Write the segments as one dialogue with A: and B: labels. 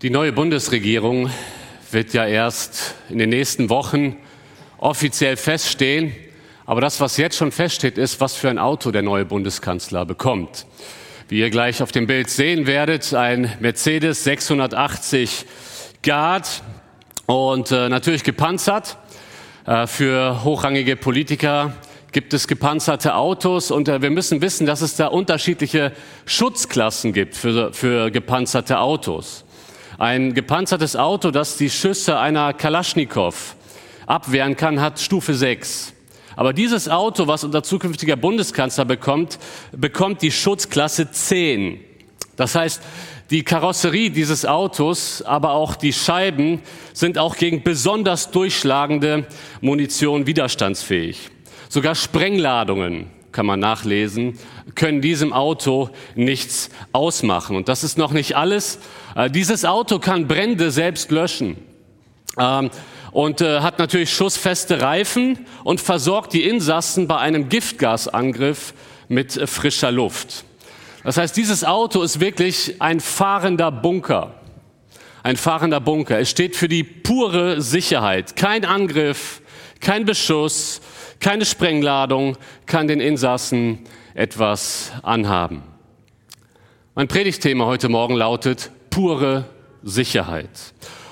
A: Die neue Bundesregierung wird ja erst in den nächsten Wochen offiziell feststehen. Aber das, was jetzt schon feststeht, ist, was für ein Auto der neue Bundeskanzler bekommt. Wie ihr gleich auf dem Bild sehen werdet, ein Mercedes 680 Guard und äh, natürlich gepanzert. Äh, für hochrangige Politiker gibt es gepanzerte Autos und äh, wir müssen wissen, dass es da unterschiedliche Schutzklassen gibt für, für gepanzerte Autos. Ein gepanzertes Auto, das die Schüsse einer Kalaschnikow abwehren kann, hat Stufe 6. Aber dieses Auto, was unser zukünftiger Bundeskanzler bekommt, bekommt die Schutzklasse 10. Das heißt, die Karosserie dieses Autos, aber auch die Scheiben sind auch gegen besonders durchschlagende Munition widerstandsfähig. Sogar Sprengladungen kann man nachlesen, können diesem Auto nichts ausmachen. Und das ist noch nicht alles. Äh, dieses Auto kann Brände selbst löschen ähm, und äh, hat natürlich schussfeste Reifen und versorgt die Insassen bei einem Giftgasangriff mit äh, frischer Luft. Das heißt, dieses Auto ist wirklich ein fahrender Bunker. Ein fahrender Bunker. Es steht für die pure Sicherheit. Kein Angriff, kein Beschuss, keine Sprengladung kann den Insassen etwas anhaben. Mein Predigtthema heute Morgen lautet pure Sicherheit.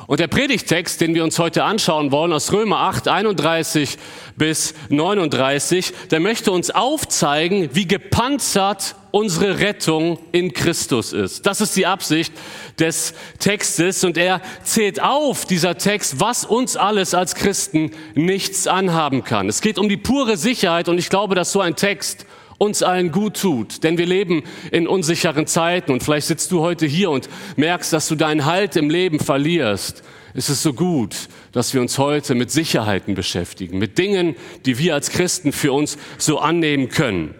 A: Und der Predigtext, den wir uns heute anschauen wollen, aus Römer 8, 31 bis 39, der möchte uns aufzeigen, wie gepanzert unsere Rettung in Christus ist. Das ist die Absicht des Textes und er zählt auf, dieser Text, was uns alles als Christen nichts anhaben kann. Es geht um die pure Sicherheit und ich glaube, dass so ein Text uns allen gut tut, denn wir leben in unsicheren Zeiten und vielleicht sitzt du heute hier und merkst, dass du deinen Halt im Leben verlierst. Es ist so gut, dass wir uns heute mit Sicherheiten beschäftigen, mit Dingen, die wir als Christen für uns so annehmen können.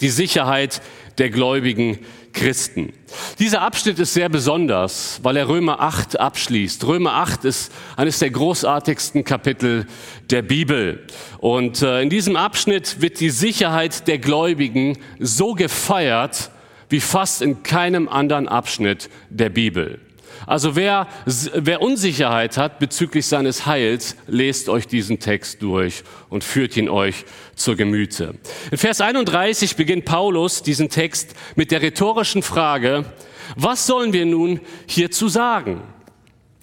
A: Die Sicherheit der gläubigen Christen. Dieser Abschnitt ist sehr besonders, weil er Römer 8 abschließt. Römer 8 ist eines der großartigsten Kapitel der Bibel. Und äh, in diesem Abschnitt wird die Sicherheit der Gläubigen so gefeiert wie fast in keinem anderen Abschnitt der Bibel. Also wer, wer Unsicherheit hat bezüglich seines Heils, lest euch diesen Text durch und führt ihn euch zur Gemüte. In Vers 31 beginnt Paulus diesen Text mit der rhetorischen Frage, was sollen wir nun hierzu sagen?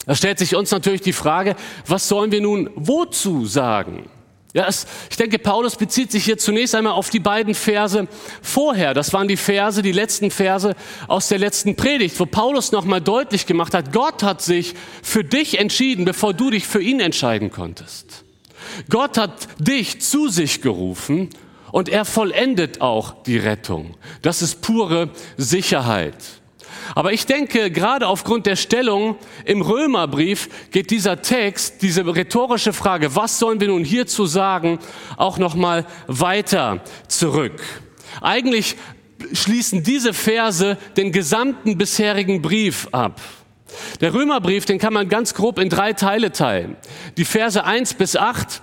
A: Da stellt sich uns natürlich die Frage, was sollen wir nun wozu sagen? Ja, es, ich denke, Paulus bezieht sich hier zunächst einmal auf die beiden Verse vorher. Das waren die Verse, die letzten Verse aus der letzten Predigt, wo Paulus nochmal deutlich gemacht hat, Gott hat sich für dich entschieden, bevor du dich für ihn entscheiden konntest. Gott hat dich zu sich gerufen und er vollendet auch die Rettung. Das ist pure Sicherheit. Aber ich denke, gerade aufgrund der Stellung im Römerbrief geht dieser Text, diese rhetorische Frage, was sollen wir nun hierzu sagen, auch noch mal weiter zurück. Eigentlich schließen diese Verse den gesamten bisherigen Brief ab. Der Römerbrief, den kann man ganz grob in drei Teile teilen. Die Verse 1 bis 8,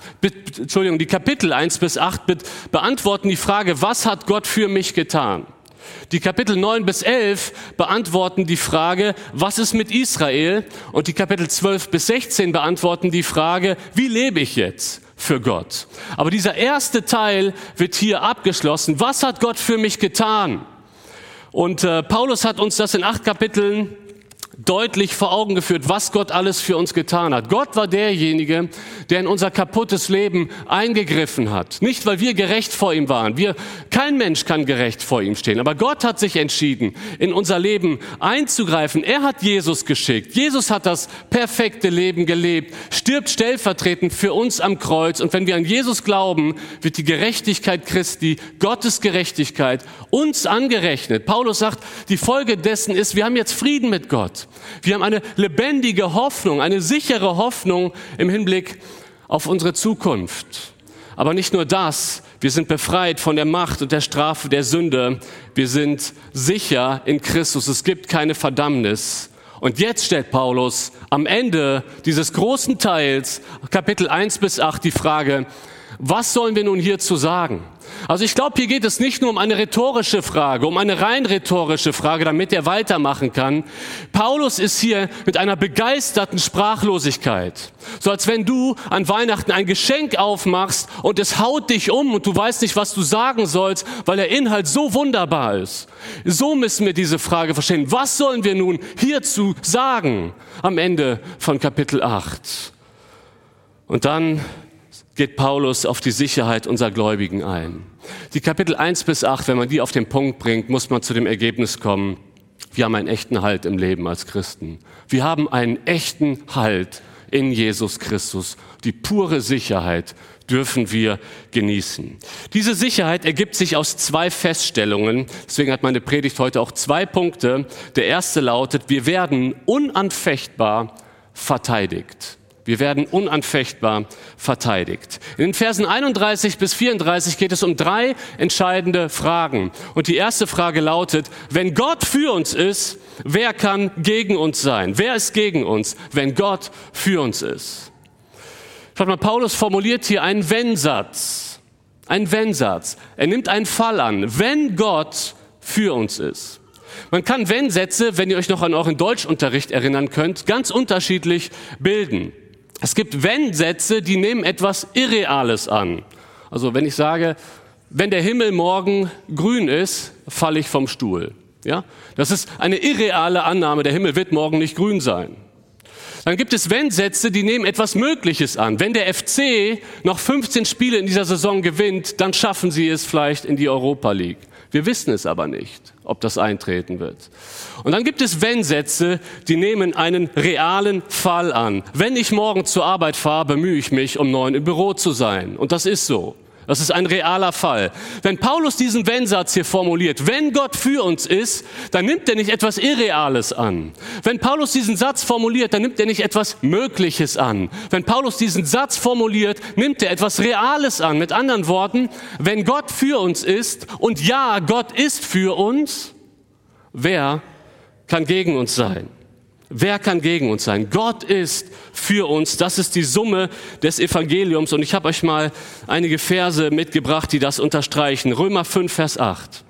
A: Entschuldigung, die Kapitel 1 bis 8 beantworten die Frage, was hat Gott für mich getan? Die Kapitel 9 bis 11 beantworten die Frage, was ist mit Israel? Und die Kapitel 12 bis 16 beantworten die Frage, wie lebe ich jetzt für Gott? Aber dieser erste Teil wird hier abgeschlossen. Was hat Gott für mich getan? Und äh, Paulus hat uns das in acht Kapiteln deutlich vor Augen geführt, was Gott alles für uns getan hat. Gott war derjenige, der in unser kaputtes Leben eingegriffen hat. Nicht, weil wir gerecht vor ihm waren. Wir, kein Mensch kann gerecht vor ihm stehen. Aber Gott hat sich entschieden, in unser Leben einzugreifen. Er hat Jesus geschickt. Jesus hat das perfekte Leben gelebt, stirbt stellvertretend für uns am Kreuz. Und wenn wir an Jesus glauben, wird die Gerechtigkeit Christi, Gottes Gerechtigkeit, uns angerechnet. Paulus sagt, die Folge dessen ist, wir haben jetzt Frieden mit Gott. Wir haben eine lebendige Hoffnung, eine sichere Hoffnung im Hinblick auf unsere Zukunft. Aber nicht nur das, wir sind befreit von der Macht und der Strafe der Sünde. Wir sind sicher in Christus. Es gibt keine Verdammnis. Und jetzt stellt Paulus am Ende dieses großen Teils, Kapitel 1 bis 8, die Frage, Was sollen wir nun hierzu sagen? Also ich glaube, hier geht es nicht nur um eine rhetorische Frage, um eine rein rhetorische Frage, damit er weitermachen kann. Paulus ist hier mit einer begeisterten Sprachlosigkeit. So als wenn du an Weihnachten ein Geschenk aufmachst und es haut dich um und du weißt nicht, was du sagen sollst, weil der Inhalt so wunderbar ist. So müssen wir diese Frage verstehen. Was sollen wir nun hierzu sagen am Ende von Kapitel 8? Und dann geht Paulus auf die Sicherheit unserer Gläubigen ein. Die Kapitel 1 bis 8, wenn man die auf den Punkt bringt, muss man zu dem Ergebnis kommen, wir haben einen echten Halt im Leben als Christen. Wir haben einen echten Halt in Jesus Christus. Die pure Sicherheit dürfen wir genießen. Diese Sicherheit ergibt sich aus zwei Feststellungen. Deswegen hat meine Predigt heute auch zwei Punkte. Der erste lautet, wir werden unanfechtbar verteidigt. Wir werden unanfechtbar verteidigt. In den Versen 31 bis 34 geht es um drei entscheidende Fragen. Und die erste Frage lautet, wenn Gott für uns ist, wer kann gegen uns sein? Wer ist gegen uns, wenn Gott für uns ist? Schaut mal, Paulus formuliert hier einen Wenn-Satz. Ein Wenn-Satz. Er nimmt einen Fall an. Wenn Gott für uns ist. Man kann Wenn-Sätze, wenn ihr euch noch an euren Deutschunterricht erinnern könnt, ganz unterschiedlich bilden. Es gibt Wenn-Sätze, die nehmen etwas Irreales an. Also wenn ich sage, wenn der Himmel morgen grün ist, falle ich vom Stuhl. Ja? Das ist eine irreale Annahme, der Himmel wird morgen nicht grün sein. Dann gibt es Wenn-Sätze, die nehmen etwas Mögliches an. Wenn der FC noch 15 Spiele in dieser Saison gewinnt, dann schaffen sie es vielleicht in die Europa League. Wir wissen es aber nicht, ob das eintreten wird. Und dann gibt es Wenn-Sätze, die nehmen einen realen Fall an. Wenn ich morgen zur Arbeit fahre, bemühe ich mich, um neun im Büro zu sein. Und das ist so. Das ist ein realer Fall. Wenn Paulus diesen Wenn-Satz hier formuliert, wenn Gott für uns ist, dann nimmt er nicht etwas Irreales an. Wenn Paulus diesen Satz formuliert, dann nimmt er nicht etwas Mögliches an. Wenn Paulus diesen Satz formuliert, nimmt er etwas Reales an. Mit anderen Worten, wenn Gott für uns ist und ja, Gott ist für uns, wer kann gegen uns sein? Wer kann gegen uns sein? Gott ist für uns. Das ist die Summe des Evangeliums. Und ich habe euch mal einige Verse mitgebracht, die das unterstreichen. Römer 5, Vers 8.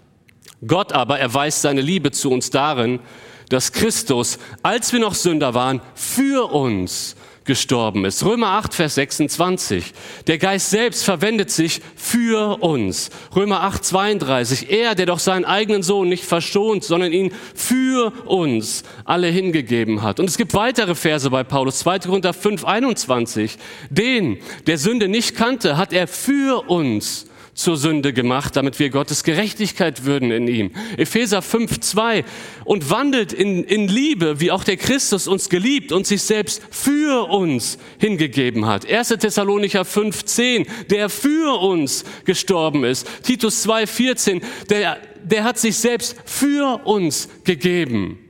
A: Gott aber erweist seine Liebe zu uns darin, dass Christus, als wir noch Sünder waren, für uns gestorben ist. Römer 8, Vers 26. Der Geist selbst verwendet sich für uns. Römer 8, 32. Er, der doch seinen eigenen Sohn nicht verschont, sondern ihn für uns alle hingegeben hat. Und es gibt weitere Verse bei Paulus. 2. Korinther 5, 21. Den, der Sünde nicht kannte, hat er für uns zur Sünde gemacht, damit wir Gottes Gerechtigkeit würden in ihm. Epheser 5, 2. Und wandelt in, in Liebe, wie auch der Christus uns geliebt und sich selbst für uns hingegeben hat. 1. Thessalonicher 5, 10. Der für uns gestorben ist. Titus 2, 14. Der, der hat sich selbst für uns gegeben.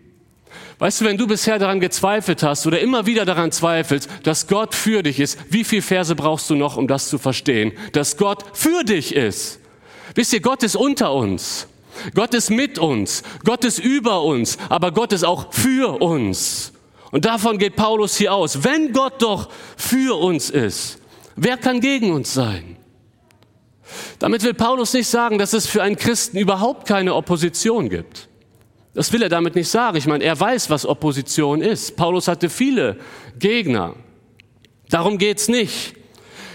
A: Weißt du, wenn du bisher daran gezweifelt hast oder immer wieder daran zweifelst, dass Gott für dich ist, wie viele Verse brauchst du noch, um das zu verstehen? Dass Gott für dich ist. Wisst ihr, Gott ist unter uns. Gott ist mit uns. Gott ist über uns. Aber Gott ist auch für uns. Und davon geht Paulus hier aus. Wenn Gott doch für uns ist, wer kann gegen uns sein? Damit will Paulus nicht sagen, dass es für einen Christen überhaupt keine Opposition gibt. Das will er damit nicht sagen. Ich meine, er weiß, was Opposition ist. Paulus hatte viele Gegner. Darum geht's nicht.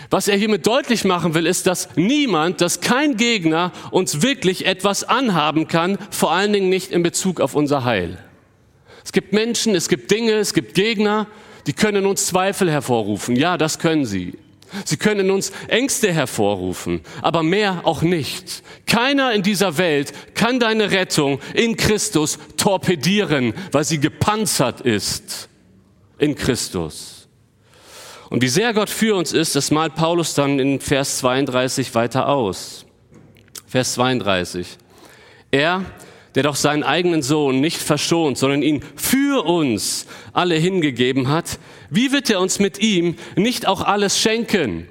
A: Was er hiermit deutlich machen will, ist, dass niemand, dass kein Gegner uns wirklich etwas anhaben kann, vor allen Dingen nicht in Bezug auf unser Heil. Es gibt Menschen, es gibt Dinge, es gibt Gegner, die können uns Zweifel hervorrufen. Ja, das können sie. Sie können uns Ängste hervorrufen, aber mehr auch nicht. Keiner in dieser Welt kann deine Rettung in Christus torpedieren, weil sie gepanzert ist in Christus. Und wie sehr Gott für uns ist, das malt Paulus dann in Vers 32 weiter aus. Vers 32. Er, der doch seinen eigenen Sohn nicht verschont, sondern ihn für uns alle hingegeben hat, wie wird er uns mit ihm nicht auch alles schenken?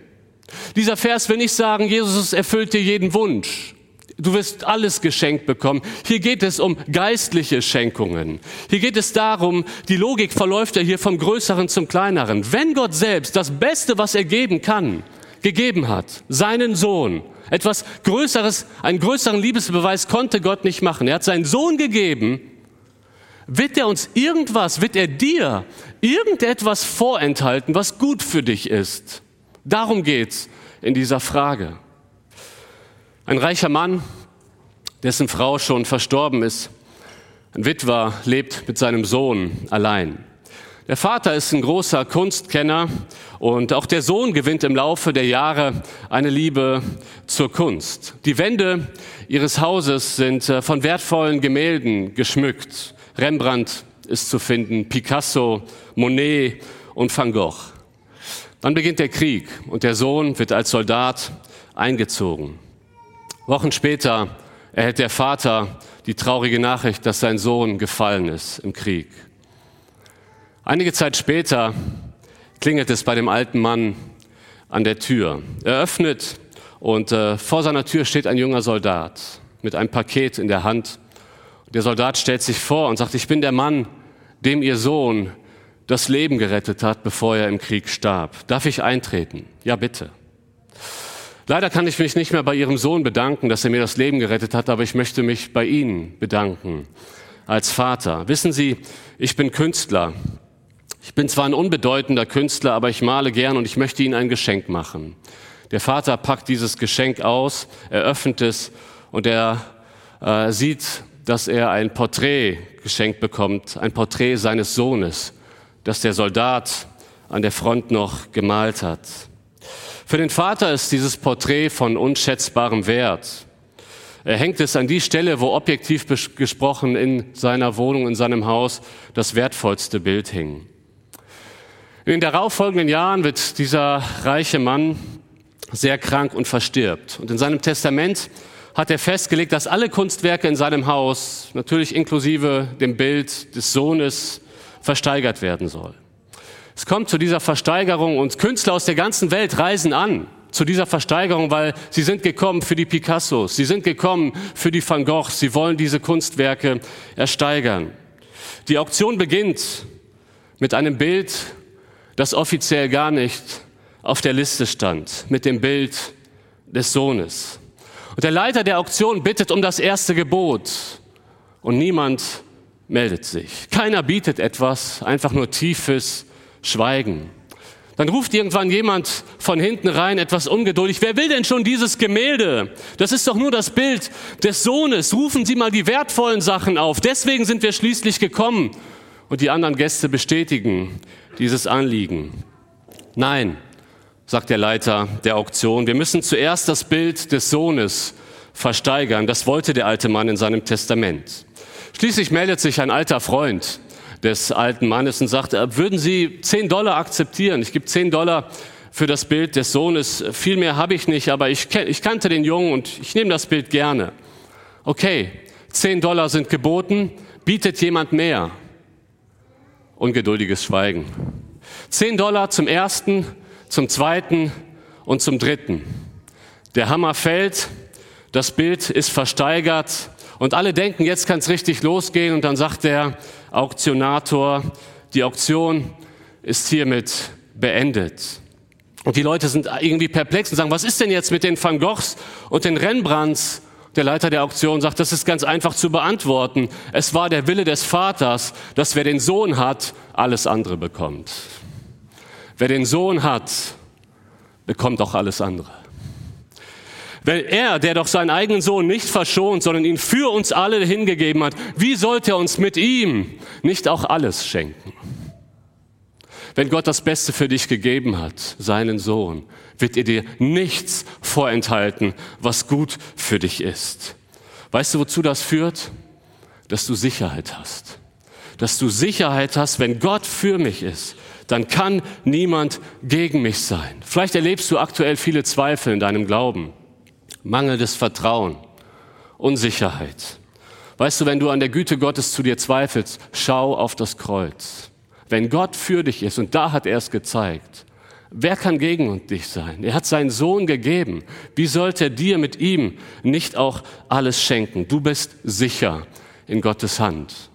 A: Dieser Vers will nicht sagen, Jesus erfüllt dir jeden Wunsch. Du wirst alles geschenkt bekommen. Hier geht es um geistliche Schenkungen. Hier geht es darum, die Logik verläuft ja hier vom Größeren zum Kleineren. Wenn Gott selbst das Beste, was er geben kann, gegeben hat, seinen Sohn. Etwas Größeres, einen größeren Liebesbeweis konnte Gott nicht machen. Er hat seinen Sohn gegeben. Wird er uns irgendwas, wird er dir irgendetwas vorenthalten, was gut für dich ist? Darum geht's in dieser Frage. Ein reicher Mann, dessen Frau schon verstorben ist, ein Witwer, lebt mit seinem Sohn allein. Der Vater ist ein großer Kunstkenner und auch der Sohn gewinnt im Laufe der Jahre eine Liebe zur Kunst. Die Wände ihres Hauses sind äh, von wertvollen Gemälden geschmückt. Rembrandt ist zu finden, Picasso, Monet und Van Gogh. Dann beginnt der Krieg und der Sohn wird als Soldat eingezogen. Wochen später erhält der Vater die traurige Nachricht, dass sein Sohn gefallen ist im Krieg. Einige Zeit später klingelt es bei dem alten Mann an der Tür. Er öffnet und äh, vor seiner Tür steht ein junger Soldat mit einem Paket in der Hand. Der Soldat stellt sich vor und sagt, ich bin der Mann, dem ihr Sohn das Leben gerettet hat, bevor er im Krieg starb. Darf ich eintreten? Ja, bitte. Leider kann ich mich nicht mehr bei Ihrem Sohn bedanken, dass er mir das Leben gerettet hat, aber ich möchte mich bei Ihnen bedanken als Vater. Wissen Sie, ich bin Künstler ich bin zwar ein unbedeutender Künstler, aber ich male gern und ich möchte Ihnen ein Geschenk machen. Der Vater packt dieses Geschenk aus, er öffnet es und er äh, sieht, dass er ein Porträt geschenkt bekommt, ein Porträt seines Sohnes, das der Soldat an der Front noch gemalt hat. Für den Vater ist dieses Porträt von unschätzbarem Wert. Er hängt es an die Stelle, wo objektiv gesprochen in seiner Wohnung, in seinem Haus das wertvollste Bild hing. In den darauffolgenden Jahren wird dieser reiche Mann sehr krank und verstirbt. Und in seinem Testament hat er festgelegt, dass alle Kunstwerke in seinem Haus, natürlich inklusive dem Bild des Sohnes, versteigert werden soll. Es kommt zu dieser Versteigerung und Künstler aus der ganzen Welt reisen an zu dieser Versteigerung, weil sie sind gekommen für die Picassos, sie sind gekommen für die Van Goghs, sie wollen diese Kunstwerke ersteigern. Die Auktion beginnt mit einem Bild das offiziell gar nicht auf der Liste stand, mit dem Bild des Sohnes. Und der Leiter der Auktion bittet um das erste Gebot und niemand meldet sich. Keiner bietet etwas, einfach nur tiefes Schweigen. Dann ruft irgendwann jemand von hinten rein, etwas ungeduldig, wer will denn schon dieses Gemälde? Das ist doch nur das Bild des Sohnes. Rufen Sie mal die wertvollen Sachen auf. Deswegen sind wir schließlich gekommen. Und die anderen Gäste bestätigen, dieses Anliegen. Nein, sagt der Leiter der Auktion, wir müssen zuerst das Bild des Sohnes versteigern. Das wollte der alte Mann in seinem Testament. Schließlich meldet sich ein alter Freund des alten Mannes und sagt, äh, würden Sie 10 Dollar akzeptieren? Ich gebe 10 Dollar für das Bild des Sohnes. Viel mehr habe ich nicht, aber ich, ich kannte den Jungen und ich nehme das Bild gerne. Okay, 10 Dollar sind geboten, bietet jemand mehr? Ungeduldiges Schweigen. Zehn Dollar zum ersten, zum zweiten und zum dritten. Der Hammer fällt, das Bild ist versteigert und alle denken, jetzt kann es richtig losgehen und dann sagt der Auktionator, die Auktion ist hiermit beendet. Und die Leute sind irgendwie perplex und sagen, was ist denn jetzt mit den Van Goghs und den Rembrandts der Leiter der Auktion sagt, das ist ganz einfach zu beantworten. Es war der Wille des Vaters, dass wer den Sohn hat, alles andere bekommt. Wer den Sohn hat, bekommt auch alles andere. Weil er, der doch seinen eigenen Sohn nicht verschont, sondern ihn für uns alle hingegeben hat, wie sollte er uns mit ihm nicht auch alles schenken? Wenn Gott das Beste für dich gegeben hat, seinen Sohn, wird er dir nichts vorenthalten, was gut für dich ist. Weißt du, wozu das führt? Dass du Sicherheit hast. Dass du Sicherheit hast, wenn Gott für mich ist, dann kann niemand gegen mich sein. Vielleicht erlebst du aktuell viele Zweifel in deinem Glauben, mangelndes Vertrauen, Unsicherheit. Weißt du, wenn du an der Güte Gottes zu dir zweifelst, schau auf das Kreuz. Wenn Gott für dich ist, und da hat er es gezeigt, wer kann gegen dich sein? Er hat seinen Sohn gegeben. Wie sollte er dir mit ihm nicht auch alles schenken? Du bist sicher in Gottes Hand.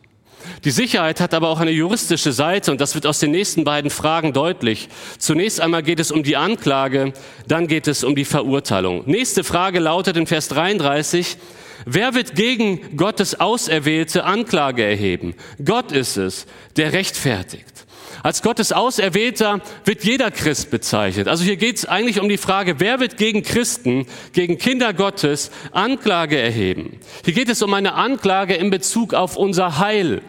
A: Die Sicherheit hat aber auch eine juristische Seite und das wird aus den nächsten beiden Fragen deutlich. Zunächst einmal geht es um die Anklage, dann geht es um die Verurteilung. Nächste Frage lautet in Vers 33, wer wird gegen Gottes Auserwählte Anklage erheben? Gott ist es, der rechtfertigt. Als Gottes Auserwählter wird jeder Christ bezeichnet. Also hier geht es eigentlich um die Frage, wer wird gegen Christen, gegen Kinder Gottes Anklage erheben? Hier geht es um eine Anklage in Bezug auf unser Heil.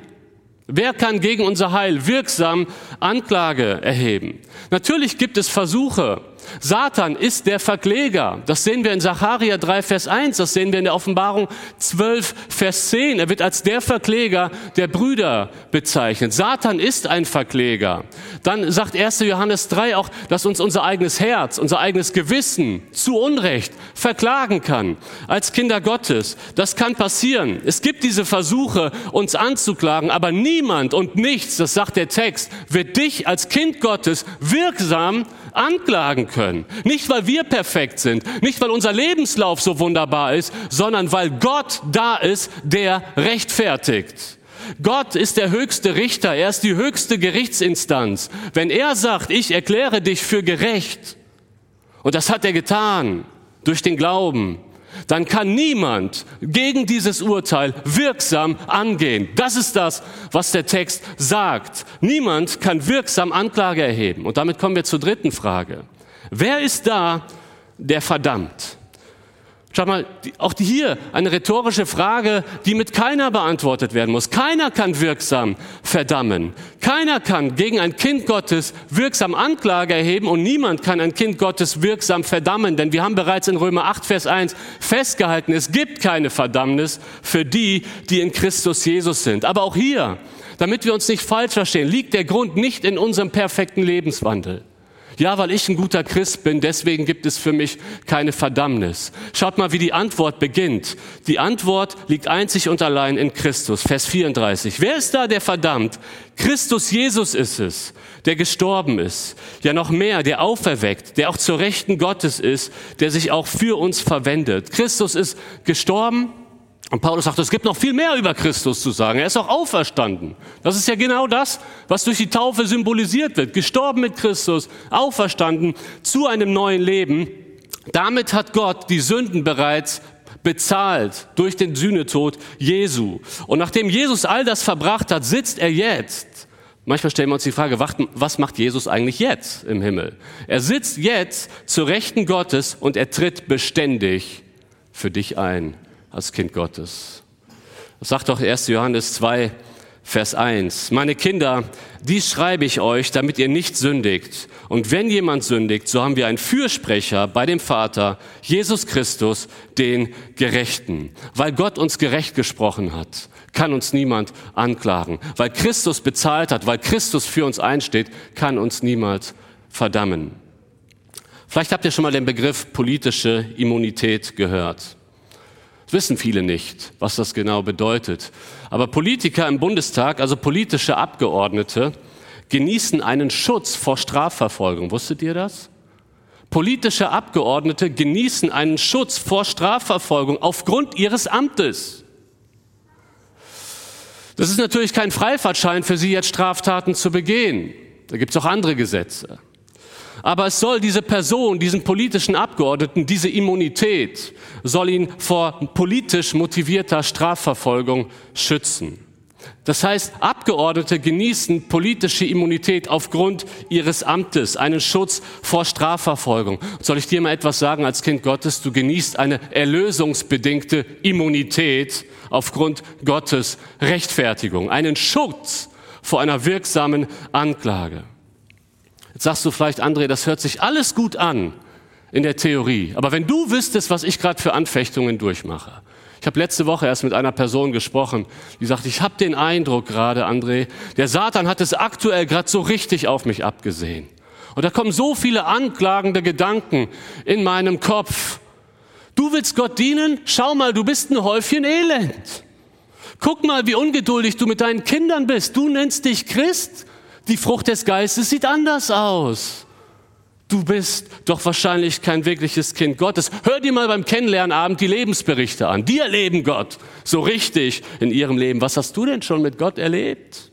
A: Wer kann gegen unser Heil wirksam Anklage erheben? Natürlich gibt es Versuche, Satan ist der Verkläger. Das sehen wir in Sacharja 3, Vers 1, das sehen wir in der Offenbarung 12, Vers 10. Er wird als der Verkläger der Brüder bezeichnet. Satan ist ein Verkläger. Dann sagt 1. Johannes 3 auch, dass uns unser eigenes Herz, unser eigenes Gewissen zu Unrecht verklagen kann als Kinder Gottes. Das kann passieren. Es gibt diese Versuche, uns anzuklagen, aber niemand und nichts, das sagt der Text, wird dich als Kind Gottes wirksam anklagen können. Nicht, weil wir perfekt sind, nicht, weil unser Lebenslauf so wunderbar ist, sondern weil Gott da ist, der rechtfertigt. Gott ist der höchste Richter, er ist die höchste Gerichtsinstanz. Wenn er sagt, ich erkläre dich für gerecht, und das hat er getan durch den Glauben, dann kann niemand gegen dieses Urteil wirksam angehen. Das ist das, was der Text sagt. Niemand kann wirksam Anklage erheben. Und damit kommen wir zur dritten Frage. Wer ist da, der verdammt? Schau mal, auch hier eine rhetorische Frage, die mit keiner beantwortet werden muss. Keiner kann wirksam verdammen. Keiner kann gegen ein Kind Gottes wirksam Anklage erheben und niemand kann ein Kind Gottes wirksam verdammen. Denn wir haben bereits in Römer 8, Vers 1 festgehalten, es gibt keine Verdammnis für die, die in Christus Jesus sind. Aber auch hier, damit wir uns nicht falsch verstehen, liegt der Grund nicht in unserem perfekten Lebenswandel. Ja, weil ich ein guter Christ bin, deswegen gibt es für mich keine Verdammnis. Schaut mal, wie die Antwort beginnt. Die Antwort liegt einzig und allein in Christus. Vers 34. Wer ist da, der verdammt? Christus Jesus ist es, der gestorben ist. Ja, noch mehr, der auferweckt, der auch zur Rechten Gottes ist, der sich auch für uns verwendet. Christus ist gestorben, und Paulus sagt, es gibt noch viel mehr über Christus zu sagen. Er ist auch auferstanden. Das ist ja genau das, was durch die Taufe symbolisiert wird. Gestorben mit Christus, auferstanden zu einem neuen Leben. Damit hat Gott die Sünden bereits bezahlt durch den Sühnetod Jesu. Und nachdem Jesus all das verbracht hat, sitzt er jetzt. Manchmal stellen wir uns die Frage, was macht Jesus eigentlich jetzt im Himmel? Er sitzt jetzt zur Rechten Gottes und er tritt beständig für dich ein als Kind Gottes. Das sagt doch 1. Johannes 2, Vers 1. Meine Kinder, dies schreibe ich euch, damit ihr nicht sündigt. Und wenn jemand sündigt, so haben wir einen Fürsprecher bei dem Vater, Jesus Christus, den Gerechten. Weil Gott uns gerecht gesprochen hat, kann uns niemand anklagen. Weil Christus bezahlt hat, weil Christus für uns einsteht, kann uns niemand verdammen. Vielleicht habt ihr schon mal den Begriff politische Immunität gehört. Das wissen viele nicht, was das genau bedeutet. Aber Politiker im Bundestag, also politische Abgeordnete, genießen einen Schutz vor Strafverfolgung. Wusstet ihr das? Politische Abgeordnete genießen einen Schutz vor Strafverfolgung aufgrund ihres Amtes. Das ist natürlich kein Freifahrtschein für Sie, jetzt Straftaten zu begehen. Da gibt es auch andere Gesetze. Aber es soll diese Person, diesen politischen Abgeordneten, diese Immunität, soll ihn vor politisch motivierter Strafverfolgung schützen. Das heißt, Abgeordnete genießen politische Immunität aufgrund ihres Amtes, einen Schutz vor Strafverfolgung. Soll ich dir mal etwas sagen als Kind Gottes? Du genießt eine erlösungsbedingte Immunität aufgrund Gottes Rechtfertigung, einen Schutz vor einer wirksamen Anklage. Jetzt sagst du vielleicht, André, das hört sich alles gut an in der Theorie. Aber wenn du wüsstest, was ich gerade für Anfechtungen durchmache. Ich habe letzte Woche erst mit einer Person gesprochen, die sagt, ich habe den Eindruck gerade, André, der Satan hat es aktuell gerade so richtig auf mich abgesehen. Und da kommen so viele anklagende Gedanken in meinem Kopf. Du willst Gott dienen? Schau mal, du bist ein Häufchen Elend. Guck mal, wie ungeduldig du mit deinen Kindern bist. Du nennst dich Christ, die Frucht des Geistes sieht anders aus. Du bist doch wahrscheinlich kein wirkliches Kind Gottes. Hör dir mal beim Kennenlernabend die Lebensberichte an. Die erleben Gott so richtig in ihrem Leben. Was hast du denn schon mit Gott erlebt?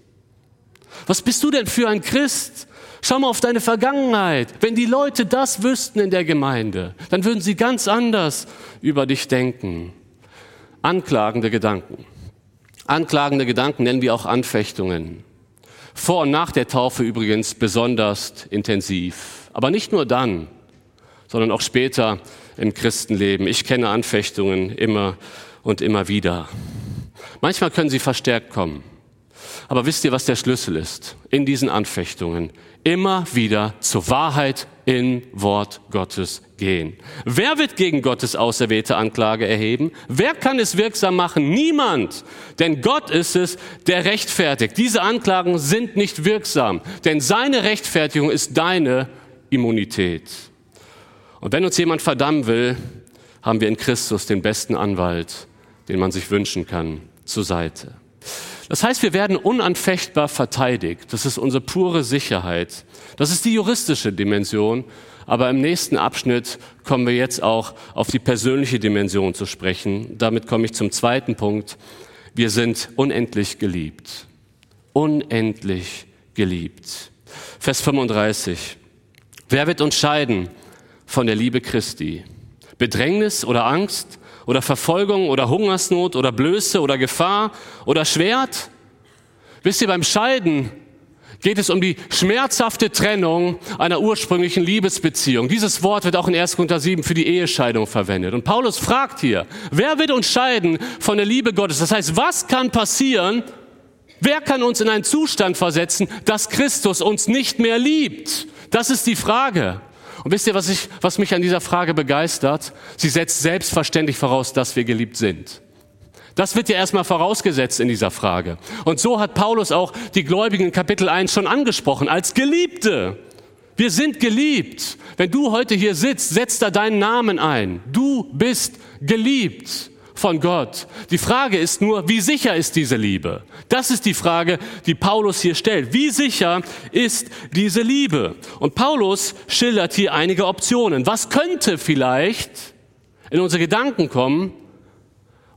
A: Was bist du denn für ein Christ? Schau mal auf deine Vergangenheit. Wenn die Leute das wüssten in der Gemeinde, dann würden sie ganz anders über dich denken. Anklagende Gedanken. Anklagende Gedanken nennen wir auch Anfechtungen. Vor und nach der Taufe übrigens besonders intensiv. Aber nicht nur dann, sondern auch später im Christenleben. Ich kenne Anfechtungen immer und immer wieder. Manchmal können sie verstärkt kommen. Aber wisst ihr, was der Schlüssel ist in diesen Anfechtungen? Immer wieder zur Wahrheit in Wort Gottes gehen. Wer wird gegen Gottes auserwählte Anklage erheben? Wer kann es wirksam machen? Niemand. Denn Gott ist es, der rechtfertigt. Diese Anklagen sind nicht wirksam, denn seine Rechtfertigung ist deine Immunität. Und wenn uns jemand verdammen will, haben wir in Christus den besten Anwalt, den man sich wünschen kann, zur Seite. Das heißt, wir werden unanfechtbar verteidigt. Das ist unsere pure Sicherheit. Das ist die juristische Dimension. Aber im nächsten Abschnitt kommen wir jetzt auch auf die persönliche Dimension zu sprechen. Damit komme ich zum zweiten Punkt. Wir sind unendlich geliebt. Unendlich geliebt. Vers 35. Wer wird uns scheiden von der Liebe Christi? Bedrängnis oder Angst oder Verfolgung oder Hungersnot oder Blöße oder Gefahr oder Schwert? Wisst ihr, beim Scheiden geht es um die schmerzhafte Trennung einer ursprünglichen Liebesbeziehung. Dieses Wort wird auch in 1. Korinther 7 für die Ehescheidung verwendet. Und Paulus fragt hier, wer wird uns scheiden von der Liebe Gottes? Das heißt, was kann passieren? Wer kann uns in einen Zustand versetzen, dass Christus uns nicht mehr liebt? Das ist die Frage. Und wisst ihr, was, ich, was mich an dieser Frage begeistert? Sie setzt selbstverständlich voraus, dass wir geliebt sind. Das wird ja erstmal vorausgesetzt in dieser Frage. Und so hat Paulus auch die Gläubigen in Kapitel 1 schon angesprochen, als Geliebte. Wir sind geliebt. Wenn du heute hier sitzt, setz da deinen Namen ein. Du bist geliebt von Gott. Die Frage ist nur, wie sicher ist diese Liebe? Das ist die Frage, die Paulus hier stellt. Wie sicher ist diese Liebe? Und Paulus schildert hier einige Optionen. Was könnte vielleicht in unsere Gedanken kommen?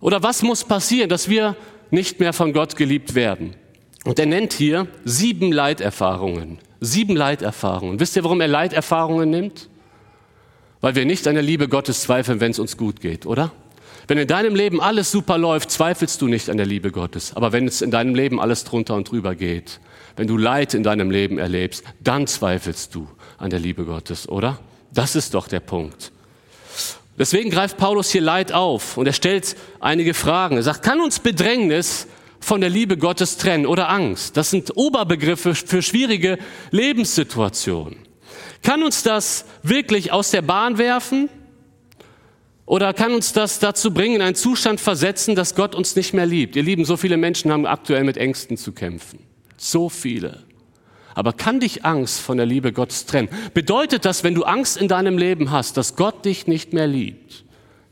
A: Oder was muss passieren, dass wir nicht mehr von Gott geliebt werden? Und er nennt hier sieben Leiterfahrungen. Sieben Leiterfahrungen. Wisst ihr, warum er Leiterfahrungen nimmt? Weil wir nicht an der Liebe Gottes zweifeln, wenn es uns gut geht, oder? Wenn in deinem Leben alles super läuft, zweifelst du nicht an der Liebe Gottes. Aber wenn es in deinem Leben alles drunter und drüber geht, wenn du Leid in deinem Leben erlebst, dann zweifelst du an der Liebe Gottes, oder? Das ist doch der Punkt. Deswegen greift Paulus hier Leid auf und er stellt einige Fragen. Er sagt, kann uns Bedrängnis von der Liebe Gottes trennen oder Angst? Das sind Oberbegriffe für schwierige Lebenssituationen. Kann uns das wirklich aus der Bahn werfen? Oder kann uns das dazu bringen, in einen Zustand versetzen, dass Gott uns nicht mehr liebt? Ihr Lieben, so viele Menschen haben aktuell mit Ängsten zu kämpfen. So viele. Aber kann dich Angst von der Liebe Gottes trennen? Bedeutet das, wenn du Angst in deinem Leben hast, dass Gott dich nicht mehr liebt?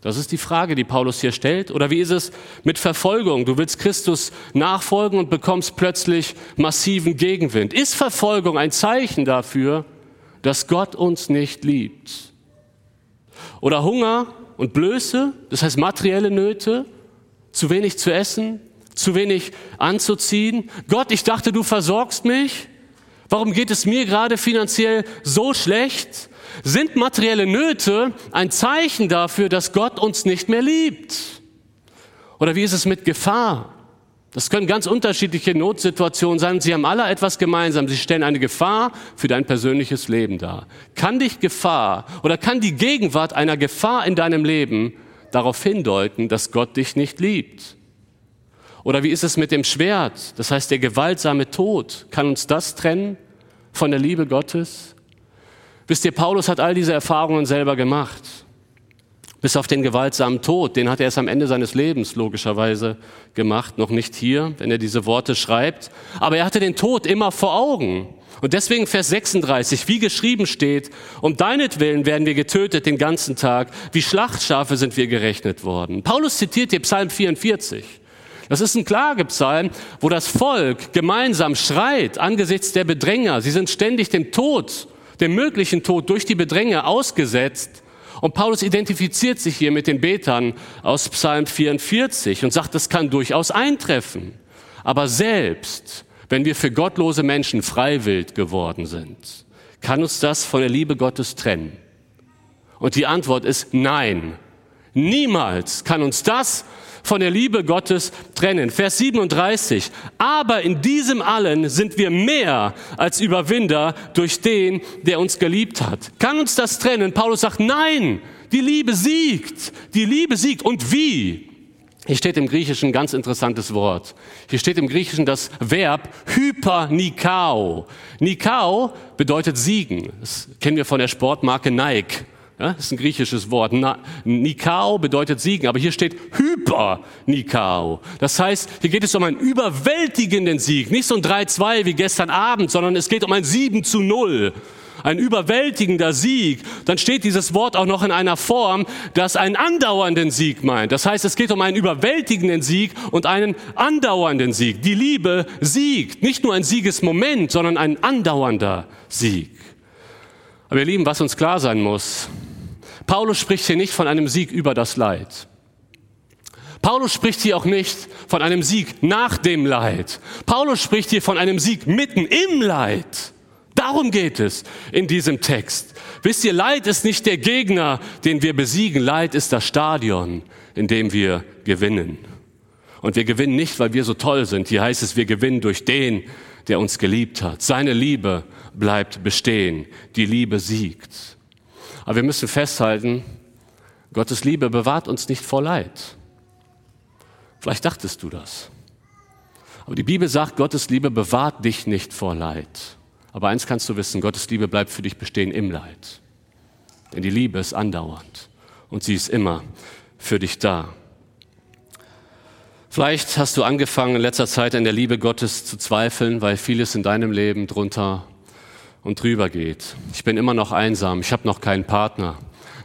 A: Das ist die Frage, die Paulus hier stellt. Oder wie ist es mit Verfolgung? Du willst Christus nachfolgen und bekommst plötzlich massiven Gegenwind. Ist Verfolgung ein Zeichen dafür, dass Gott uns nicht liebt? Oder Hunger und Blöße, das heißt materielle Nöte, zu wenig zu essen, zu wenig anzuziehen. Gott, ich dachte, du versorgst mich. Warum geht es mir gerade finanziell so schlecht? Sind materielle Nöte ein Zeichen dafür, dass Gott uns nicht mehr liebt? Oder wie ist es mit Gefahr? Das können ganz unterschiedliche Notsituationen sein. Sie haben alle etwas gemeinsam. Sie stellen eine Gefahr für dein persönliches Leben dar. Kann dich Gefahr oder kann die Gegenwart einer Gefahr in deinem Leben darauf hindeuten, dass Gott dich nicht liebt? Oder wie ist es mit dem Schwert? Das heißt, der gewaltsame Tod. Kann uns das trennen von der Liebe Gottes? Wisst ihr, Paulus hat all diese Erfahrungen selber gemacht. Bis auf den gewaltsamen Tod, den hat er erst am Ende seines Lebens logischerweise gemacht, noch nicht hier, wenn er diese Worte schreibt. Aber er hatte den Tod immer vor Augen. Und deswegen Vers 36, wie geschrieben steht, um deinetwillen werden wir getötet den ganzen Tag, wie Schlachtschafe sind wir gerechnet worden. Paulus zitiert hier Psalm 44. Das ist ein Klagepsalm, wo das Volk gemeinsam schreit angesichts der Bedränger. Sie sind ständig dem Tod dem möglichen Tod durch die Bedränge ausgesetzt. Und Paulus identifiziert sich hier mit den Betern aus Psalm 44 und sagt, das kann durchaus eintreffen. Aber selbst, wenn wir für gottlose Menschen freiwillig geworden sind, kann uns das von der Liebe Gottes trennen. Und die Antwort ist nein. Niemals kann uns das von der Liebe Gottes trennen. Vers 37. Aber in diesem allen sind wir mehr als Überwinder durch den, der uns geliebt hat. Kann uns das trennen? Paulus sagt, nein, die Liebe siegt. Die Liebe siegt. Und wie? Hier steht im Griechischen ein ganz interessantes Wort. Hier steht im Griechischen das Verb hypernikao. Nikao bedeutet siegen. Das kennen wir von der Sportmarke Nike. Ja, das ist ein griechisches Wort. Nikao bedeutet siegen, aber hier steht Hyper-Nikao. Das heißt, hier geht es um einen überwältigenden Sieg. Nicht so ein 3-2 wie gestern Abend, sondern es geht um ein 7 zu 0. Ein überwältigender Sieg. Dann steht dieses Wort auch noch in einer Form, das einen andauernden Sieg meint. Das heißt, es geht um einen überwältigenden Sieg und einen andauernden Sieg. Die Liebe siegt. Nicht nur ein Siegesmoment, sondern ein andauernder Sieg. Aber ihr Lieben, was uns klar sein muss, Paulus spricht hier nicht von einem Sieg über das Leid. Paulus spricht hier auch nicht von einem Sieg nach dem Leid. Paulus spricht hier von einem Sieg mitten im Leid. Darum geht es in diesem Text. Wisst ihr, Leid ist nicht der Gegner, den wir besiegen. Leid ist das Stadion, in dem wir gewinnen. Und wir gewinnen nicht, weil wir so toll sind. Hier heißt es, wir gewinnen durch den, der uns geliebt hat. Seine Liebe bleibt bestehen. Die Liebe siegt. Aber wir müssen festhalten, Gottes Liebe bewahrt uns nicht vor Leid. Vielleicht dachtest du das. Aber die Bibel sagt, Gottes Liebe bewahrt dich nicht vor Leid. Aber eins kannst du wissen, Gottes Liebe bleibt für dich bestehen im Leid. Denn die Liebe ist andauernd und sie ist immer für dich da. Vielleicht hast du angefangen in letzter Zeit an der Liebe Gottes zu zweifeln, weil vieles in deinem Leben drunter und drüber geht. Ich bin immer noch einsam, ich habe noch keinen Partner.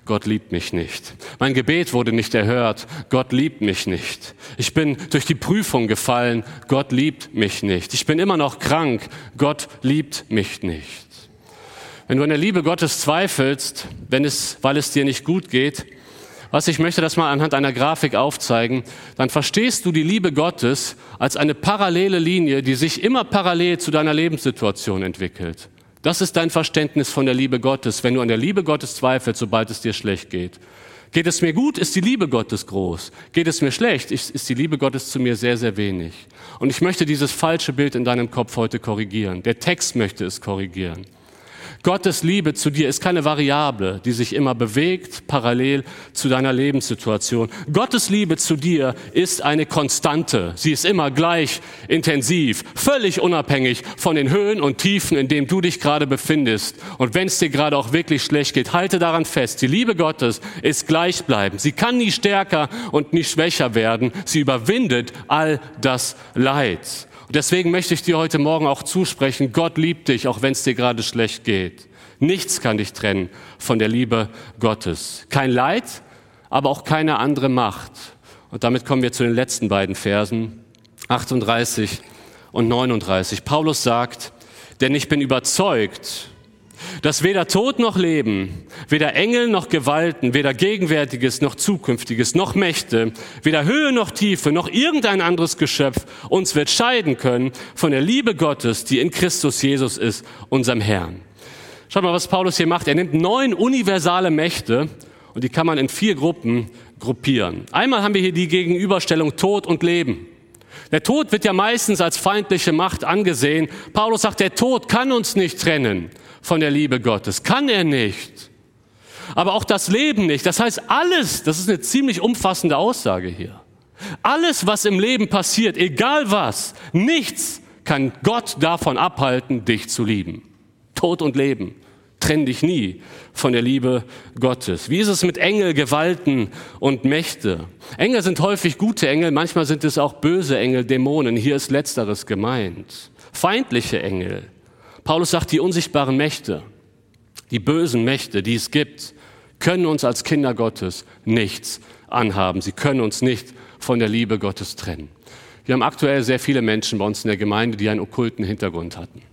A: Gott liebt mich nicht. Mein Gebet wurde nicht erhört. Gott liebt mich nicht. Ich bin durch die Prüfung gefallen. Gott liebt mich nicht. Ich bin immer noch krank. Gott liebt mich nicht. Wenn du an der Liebe Gottes zweifelst, wenn es, weil es dir nicht gut geht, was ich möchte das mal anhand einer Grafik aufzeigen, dann verstehst du die Liebe Gottes als eine parallele Linie, die sich immer parallel zu deiner Lebenssituation entwickelt. Das ist dein Verständnis von der Liebe Gottes, wenn du an der Liebe Gottes zweifelst, sobald es dir schlecht geht. Geht es mir gut, ist die Liebe Gottes groß. Geht es mir schlecht, ist die Liebe Gottes zu mir sehr, sehr wenig. Und ich möchte dieses falsche Bild in deinem Kopf heute korrigieren. Der Text möchte es korrigieren. Gottes Liebe zu dir ist keine Variable, die sich immer bewegt, parallel zu deiner Lebenssituation. Gottes Liebe zu dir ist eine Konstante. Sie ist immer gleich intensiv, völlig unabhängig von den Höhen und Tiefen, in denen du dich gerade befindest. Und wenn es dir gerade auch wirklich schlecht geht, halte daran fest. Die Liebe Gottes ist gleichbleibend. Sie kann nie stärker und nie schwächer werden. Sie überwindet all das Leid. Deswegen möchte ich dir heute Morgen auch zusprechen, Gott liebt dich, auch wenn es dir gerade schlecht geht. Nichts kann dich trennen von der Liebe Gottes. Kein Leid, aber auch keine andere Macht. Und damit kommen wir zu den letzten beiden Versen, 38 und 39. Paulus sagt, denn ich bin überzeugt, dass weder Tod noch Leben, weder Engel noch Gewalten, weder Gegenwärtiges noch Zukünftiges, noch Mächte, weder Höhe noch Tiefe, noch irgendein anderes Geschöpf uns wird scheiden können von der Liebe Gottes, die in Christus Jesus ist, unserem Herrn. Schaut mal, was Paulus hier macht. Er nimmt neun universale Mächte und die kann man in vier Gruppen gruppieren. Einmal haben wir hier die Gegenüberstellung Tod und Leben. Der Tod wird ja meistens als feindliche Macht angesehen. Paulus sagt, der Tod kann uns nicht trennen von der Liebe Gottes. Kann er nicht. Aber auch das Leben nicht. Das heißt, alles, das ist eine ziemlich umfassende Aussage hier. Alles, was im Leben passiert, egal was, nichts kann Gott davon abhalten, dich zu lieben. Tod und Leben. Trenn dich nie von der Liebe Gottes. Wie ist es mit Engel, Gewalten und Mächte? Engel sind häufig gute Engel, manchmal sind es auch böse Engel, Dämonen. Hier ist letzteres gemeint. Feindliche Engel. Paulus sagt, die unsichtbaren Mächte, die bösen Mächte, die es gibt, können uns als Kinder Gottes nichts anhaben. Sie können uns nicht von der Liebe Gottes trennen. Wir haben aktuell sehr viele Menschen bei uns in der Gemeinde, die einen okkulten Hintergrund hatten.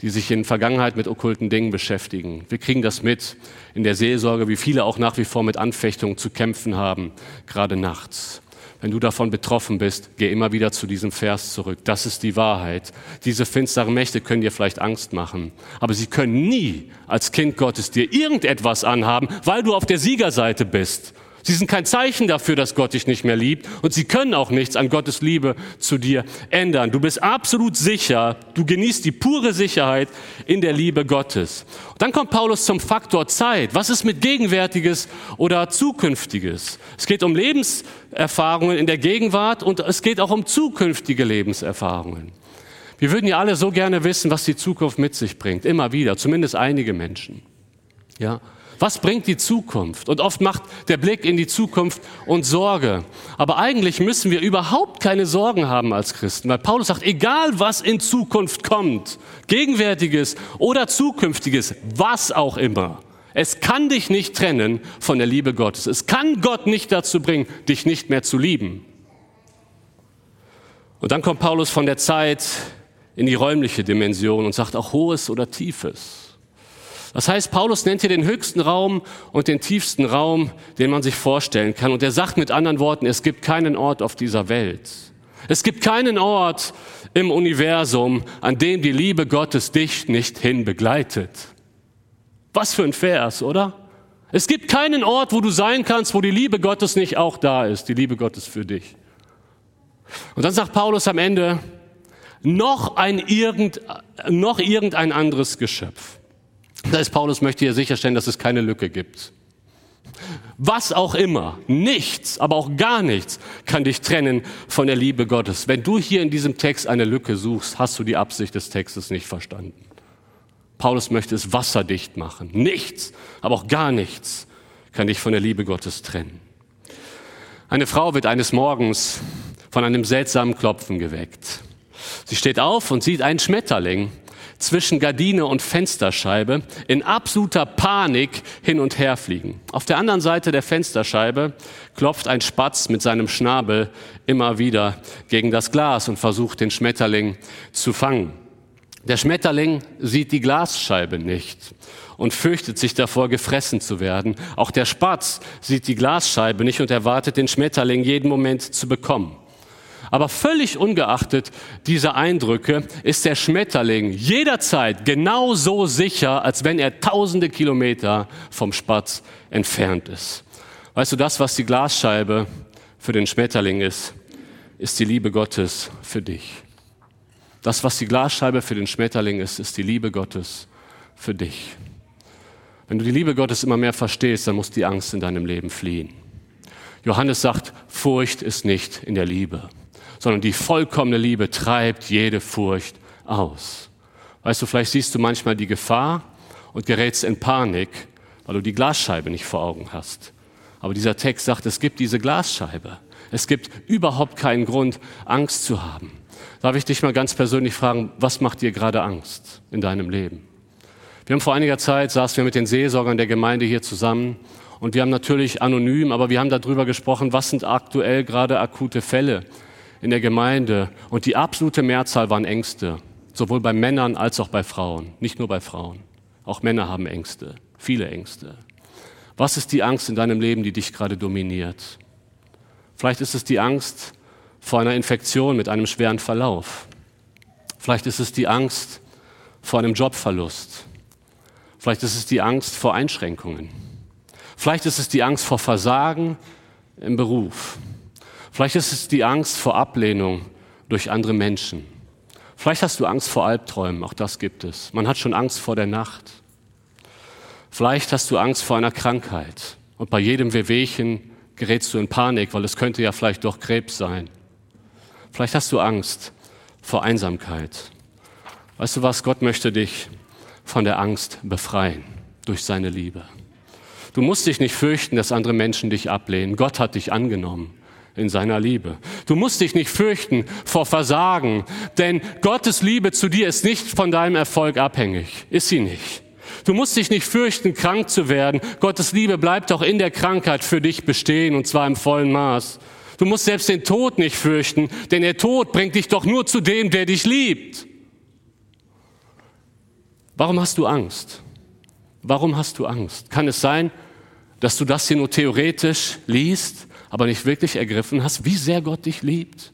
A: Die sich in Vergangenheit mit okkulten Dingen beschäftigen. Wir kriegen das mit in der Seelsorge, wie viele auch nach wie vor mit Anfechtungen zu kämpfen haben, gerade nachts. Wenn du davon betroffen bist, geh immer wieder zu diesem Vers zurück. Das ist die Wahrheit. Diese finsteren Mächte können dir vielleicht Angst machen, aber sie können nie als Kind Gottes dir irgendetwas anhaben, weil du auf der Siegerseite bist. Sie sind kein Zeichen dafür, dass Gott dich nicht mehr liebt und sie können auch nichts an Gottes Liebe zu dir ändern. Du bist absolut sicher, du genießt die pure Sicherheit in der Liebe Gottes. Und dann kommt Paulus zum Faktor Zeit. Was ist mit Gegenwärtiges oder Zukünftiges? Es geht um Lebenserfahrungen in der Gegenwart und es geht auch um zukünftige Lebenserfahrungen. Wir würden ja alle so gerne wissen, was die Zukunft mit sich bringt. Immer wieder, zumindest einige Menschen. Ja. Was bringt die Zukunft? Und oft macht der Blick in die Zukunft uns Sorge. Aber eigentlich müssen wir überhaupt keine Sorgen haben als Christen, weil Paulus sagt, egal was in Zukunft kommt, gegenwärtiges oder zukünftiges, was auch immer, es kann dich nicht trennen von der Liebe Gottes. Es kann Gott nicht dazu bringen, dich nicht mehr zu lieben. Und dann kommt Paulus von der Zeit in die räumliche Dimension und sagt auch Hohes oder Tiefes. Das heißt, Paulus nennt hier den höchsten Raum und den tiefsten Raum, den man sich vorstellen kann. Und er sagt mit anderen Worten, es gibt keinen Ort auf dieser Welt. Es gibt keinen Ort im Universum, an dem die Liebe Gottes dich nicht hin begleitet. Was für ein Vers, oder? Es gibt keinen Ort, wo du sein kannst, wo die Liebe Gottes nicht auch da ist, die Liebe Gottes für dich. Und dann sagt Paulus am Ende, noch ein irgend, noch irgendein anderes Geschöpf. Da ist Paulus möchte hier sicherstellen, dass es keine Lücke gibt. Was auch immer, nichts, aber auch gar nichts kann dich trennen von der Liebe Gottes. Wenn du hier in diesem Text eine Lücke suchst, hast du die Absicht des Textes nicht verstanden. Paulus möchte es wasserdicht machen. Nichts, aber auch gar nichts kann dich von der Liebe Gottes trennen. Eine Frau wird eines Morgens von einem seltsamen Klopfen geweckt. Sie steht auf und sieht einen Schmetterling, zwischen Gardine und Fensterscheibe in absoluter Panik hin und her fliegen. Auf der anderen Seite der Fensterscheibe klopft ein Spatz mit seinem Schnabel immer wieder gegen das Glas und versucht den Schmetterling zu fangen. Der Schmetterling sieht die Glasscheibe nicht und fürchtet sich davor, gefressen zu werden. Auch der Spatz sieht die Glasscheibe nicht und erwartet den Schmetterling jeden Moment zu bekommen. Aber völlig ungeachtet dieser Eindrücke ist der Schmetterling jederzeit genauso sicher, als wenn er tausende Kilometer vom Spatz entfernt ist. Weißt du, das, was die Glasscheibe für den Schmetterling ist, ist die Liebe Gottes für dich. Das, was die Glasscheibe für den Schmetterling ist, ist die Liebe Gottes für dich. Wenn du die Liebe Gottes immer mehr verstehst, dann muss die Angst in deinem Leben fliehen. Johannes sagt, Furcht ist nicht in der Liebe sondern die vollkommene Liebe treibt jede Furcht aus. Weißt du, vielleicht siehst du manchmal die Gefahr und gerätst in Panik, weil du die Glasscheibe nicht vor Augen hast. Aber dieser Text sagt, es gibt diese Glasscheibe. Es gibt überhaupt keinen Grund, Angst zu haben. Darf ich dich mal ganz persönlich fragen, was macht dir gerade Angst in deinem Leben? Wir haben vor einiger Zeit, saßen wir mit den Seelsorgern der Gemeinde hier zusammen und wir haben natürlich anonym, aber wir haben darüber gesprochen, was sind aktuell gerade akute Fälle in der Gemeinde und die absolute Mehrzahl waren Ängste, sowohl bei Männern als auch bei Frauen, nicht nur bei Frauen. Auch Männer haben Ängste, viele Ängste. Was ist die Angst in deinem Leben, die dich gerade dominiert? Vielleicht ist es die Angst vor einer Infektion mit einem schweren Verlauf. Vielleicht ist es die Angst vor einem Jobverlust. Vielleicht ist es die Angst vor Einschränkungen. Vielleicht ist es die Angst vor Versagen im Beruf. Vielleicht ist es die Angst vor Ablehnung durch andere Menschen. Vielleicht hast du Angst vor Albträumen, auch das gibt es. Man hat schon Angst vor der Nacht. Vielleicht hast du Angst vor einer Krankheit und bei jedem Wehwehchen gerätst du in Panik, weil es könnte ja vielleicht doch Krebs sein. Vielleicht hast du Angst vor Einsamkeit. Weißt du was? Gott möchte dich von der Angst befreien durch seine Liebe. Du musst dich nicht fürchten, dass andere Menschen dich ablehnen. Gott hat dich angenommen in seiner Liebe. Du musst dich nicht fürchten vor Versagen, denn Gottes Liebe zu dir ist nicht von deinem Erfolg abhängig. Ist sie nicht. Du musst dich nicht fürchten, krank zu werden. Gottes Liebe bleibt auch in der Krankheit für dich bestehen, und zwar im vollen Maß. Du musst selbst den Tod nicht fürchten, denn der Tod bringt dich doch nur zu dem, der dich liebt. Warum hast du Angst? Warum hast du Angst? Kann es sein, dass du das hier nur theoretisch liest, aber nicht wirklich ergriffen hast, wie sehr Gott dich liebt?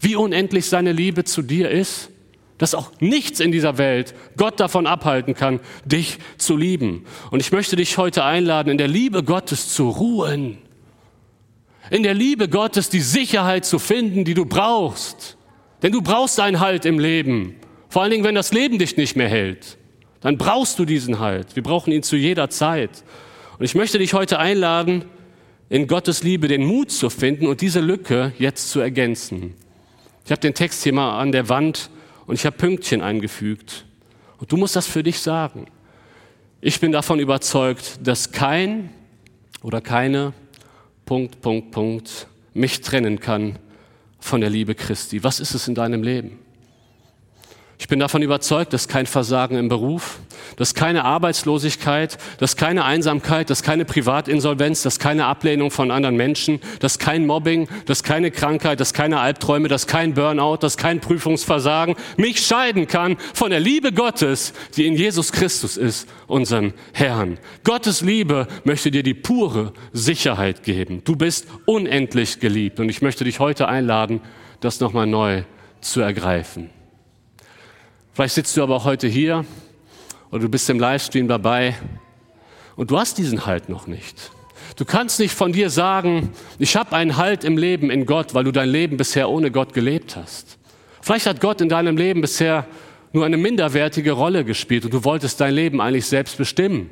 A: Wie unendlich seine Liebe zu dir ist? Dass auch nichts in dieser Welt Gott davon abhalten kann, dich zu lieben. Und ich möchte dich heute einladen, in der Liebe Gottes zu ruhen. In der Liebe Gottes die Sicherheit zu finden, die du brauchst. Denn du brauchst einen Halt im Leben. Vor allen Dingen, wenn das Leben dich nicht mehr hält. Dann brauchst du diesen Halt. Wir brauchen ihn zu jeder Zeit. Und ich möchte dich heute einladen, in Gottes Liebe den Mut zu finden und diese Lücke jetzt zu ergänzen. Ich habe den Text hier mal an der Wand und ich habe Pünktchen eingefügt. Und du musst das für dich sagen. Ich bin davon überzeugt, dass kein oder keine Punkt, Punkt, Punkt mich trennen kann von der Liebe Christi. Was ist es in deinem Leben? Ich bin davon überzeugt, dass kein Versagen im Beruf, dass keine Arbeitslosigkeit, dass keine Einsamkeit, dass keine Privatinsolvenz, dass keine Ablehnung von anderen Menschen, dass kein Mobbing, dass keine Krankheit, dass keine Albträume, dass kein Burnout, dass kein Prüfungsversagen mich scheiden kann von der Liebe Gottes, die in Jesus Christus ist, unserem Herrn. Gottes Liebe möchte dir die pure Sicherheit geben. Du bist unendlich geliebt und ich möchte dich heute einladen, das nochmal neu zu ergreifen. Vielleicht sitzt du aber auch heute hier oder du bist im Livestream dabei und du hast diesen Halt noch nicht. Du kannst nicht von dir sagen, ich habe einen Halt im Leben in Gott, weil du dein Leben bisher ohne Gott gelebt hast. Vielleicht hat Gott in deinem Leben bisher nur eine minderwertige Rolle gespielt und du wolltest dein Leben eigentlich selbst bestimmen.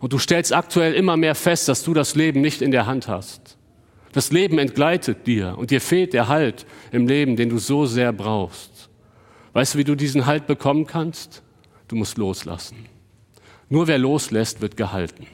A: Und du stellst aktuell immer mehr fest, dass du das Leben nicht in der Hand hast. Das Leben entgleitet dir und dir fehlt der Halt im Leben, den du so sehr brauchst. Weißt du, wie du diesen Halt bekommen kannst? Du musst loslassen. Nur wer loslässt, wird gehalten.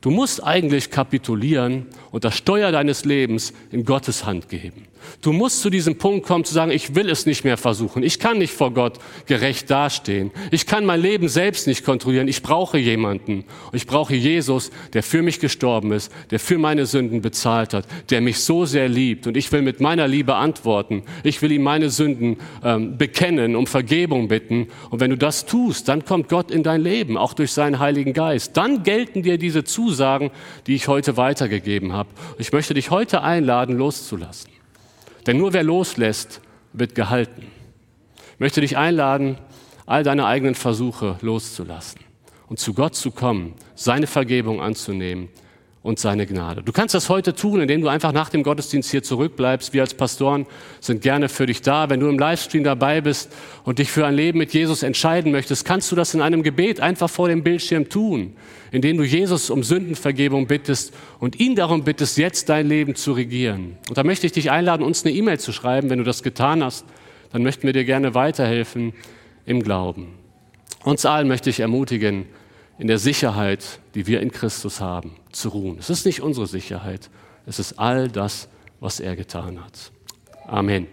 A: Du musst eigentlich kapitulieren und das Steuer deines Lebens in Gottes Hand geben. Du musst zu diesem Punkt kommen, zu sagen, ich will es nicht mehr versuchen. Ich kann nicht vor Gott gerecht dastehen. Ich kann mein Leben selbst nicht kontrollieren. Ich brauche jemanden. Ich brauche Jesus, der für mich gestorben ist, der für meine Sünden bezahlt hat, der mich so sehr liebt. Und ich will mit meiner Liebe antworten. Ich will ihm meine Sünden ähm, bekennen, um Vergebung bitten. Und wenn du das tust, dann kommt Gott in dein Leben, auch durch seinen Heiligen Geist. Dann gelten dir diese Zusagen, die ich heute weitergegeben habe. Ich möchte dich heute einladen, loszulassen. Denn nur wer loslässt, wird gehalten. Ich möchte dich einladen, all deine eigenen Versuche loszulassen und zu Gott zu kommen, seine Vergebung anzunehmen und seine Gnade. Du kannst das heute tun, indem du einfach nach dem Gottesdienst hier zurückbleibst. Wir als Pastoren sind gerne für dich da. Wenn du im Livestream dabei bist und dich für ein Leben mit Jesus entscheiden möchtest, kannst du das in einem Gebet einfach vor dem Bildschirm tun, indem du Jesus um Sündenvergebung bittest und ihn darum bittest, jetzt dein Leben zu regieren. Und da möchte ich dich einladen, uns eine E-Mail zu schreiben. Wenn du das getan hast, dann möchten wir dir gerne weiterhelfen im Glauben. Uns allen möchte ich ermutigen, in der Sicherheit, die wir in Christus haben, zu ruhen. Es ist nicht unsere Sicherheit, es ist all das, was er getan hat. Amen.